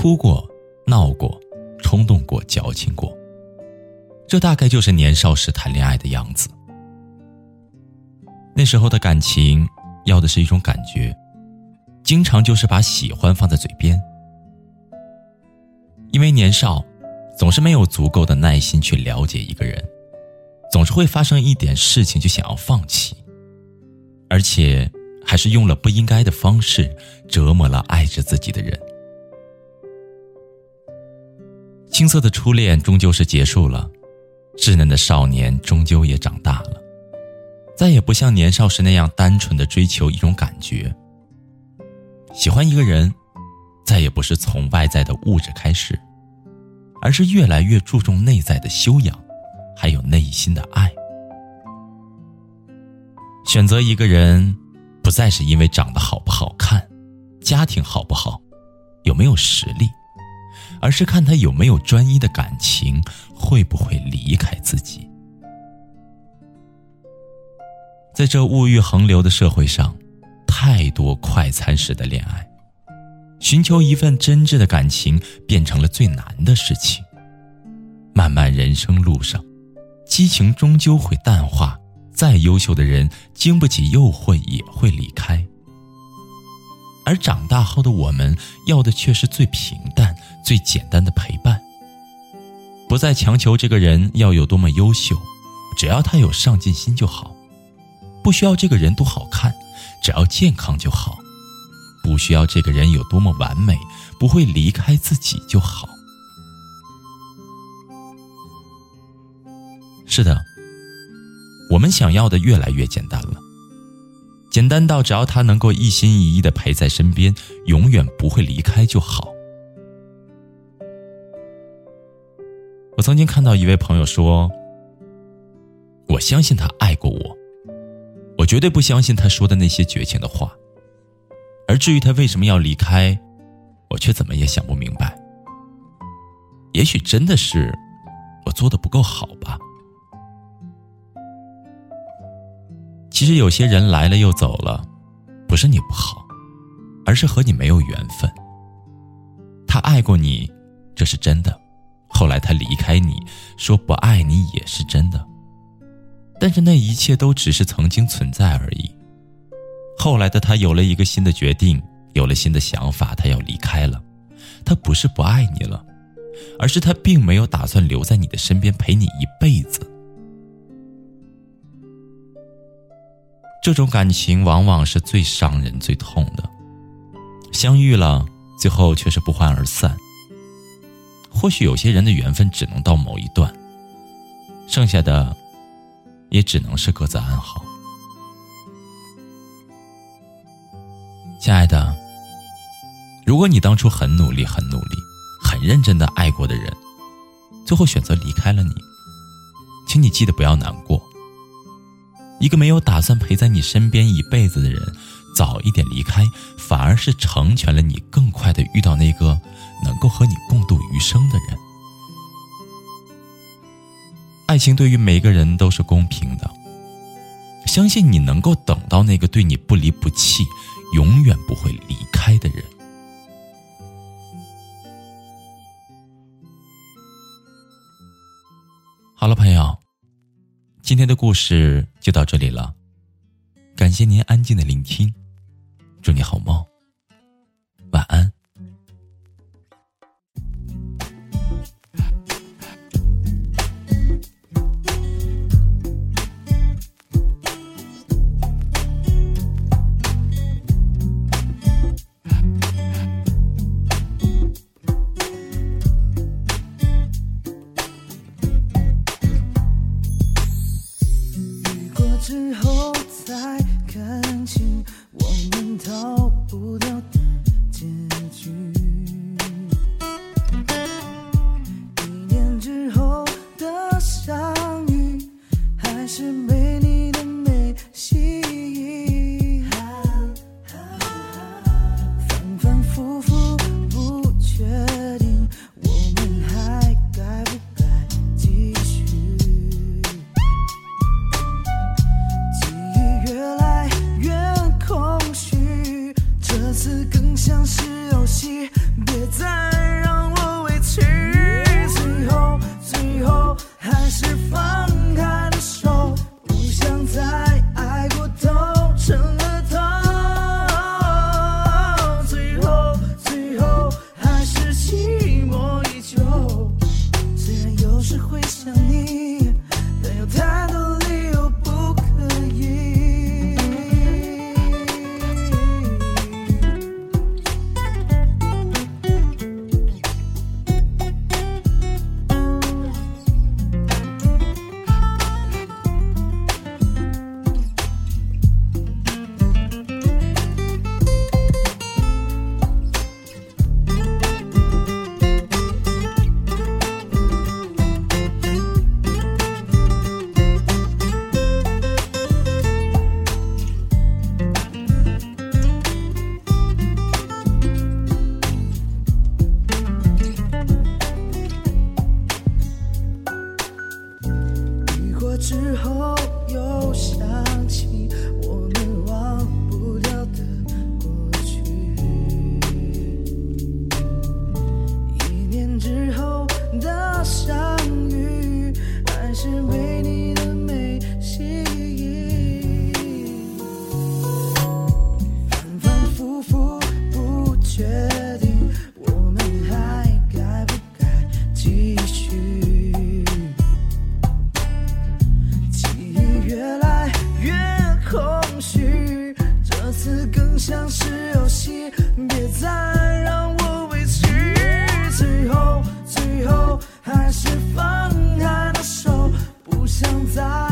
哭过，闹过，冲动过，矫情过。这大概就是年少时谈恋爱的样子。那时候的感情，要的是一种感觉，经常就是把喜欢放在嘴边。因为年少，总是没有足够的耐心去了解一个人，总是会发生一点事情就想要放弃，而且还是用了不应该的方式折磨了爱着自己的人。青涩的初恋终究是结束了，稚嫩的少年终究也长大了，再也不像年少时那样单纯的追求一种感觉。喜欢一个人，再也不是从外在的物质开始，而是越来越注重内在的修养，还有内心的爱。选择一个人，不再是因为长得好不好看，家庭好不好，有没有实力。而是看他有没有专一的感情，会不会离开自己。在这物欲横流的社会上，太多快餐式的恋爱，寻求一份真挚的感情变成了最难的事情。漫漫人生路上，激情终究会淡化，再优秀的人经不起诱惑也会离开。而长大后的我们，要的却是最平淡、最简单的陪伴。不再强求这个人要有多么优秀，只要他有上进心就好；不需要这个人多好看，只要健康就好；不需要这个人有多么完美，不会离开自己就好。是的，我们想要的越来越简单了。简单到只要他能够一心一意的陪在身边，永远不会离开就好。我曾经看到一位朋友说：“我相信他爱过我，我绝对不相信他说的那些绝情的话。而至于他为什么要离开，我却怎么也想不明白。也许真的是我做的不够好吧。”其实有些人来了又走了，不是你不好，而是和你没有缘分。他爱过你，这是真的；后来他离开你，说不爱你也是真的。但是那一切都只是曾经存在而已。后来的他有了一个新的决定，有了新的想法，他要离开了。他不是不爱你了，而是他并没有打算留在你的身边陪你一辈子。这种感情往往是最伤人、最痛的。相遇了，最后却是不欢而散。或许有些人的缘分只能到某一段，剩下的也只能是各自安好。亲爱的，如果你当初很努力、很努力、很认真的爱过的人，最后选择离开了你，请你记得不要难过。一个没有打算陪在你身边一辈子的人，早一点离开，反而是成全了你更快的遇到那个能够和你共度余生的人。爱情对于每个人都是公平的，相信你能够等到那个对你不离不弃、永远不会离开的人。好了，朋友。今天的故事就到这里了，感谢您安静的聆听，祝你好之后才看清我们逃不掉的结局。一年之后的相遇还是没像。相遇，还是被你的美吸引。反反复复，不确定我们还该不该继续。记忆越来越空虚，这次更像是。precisar.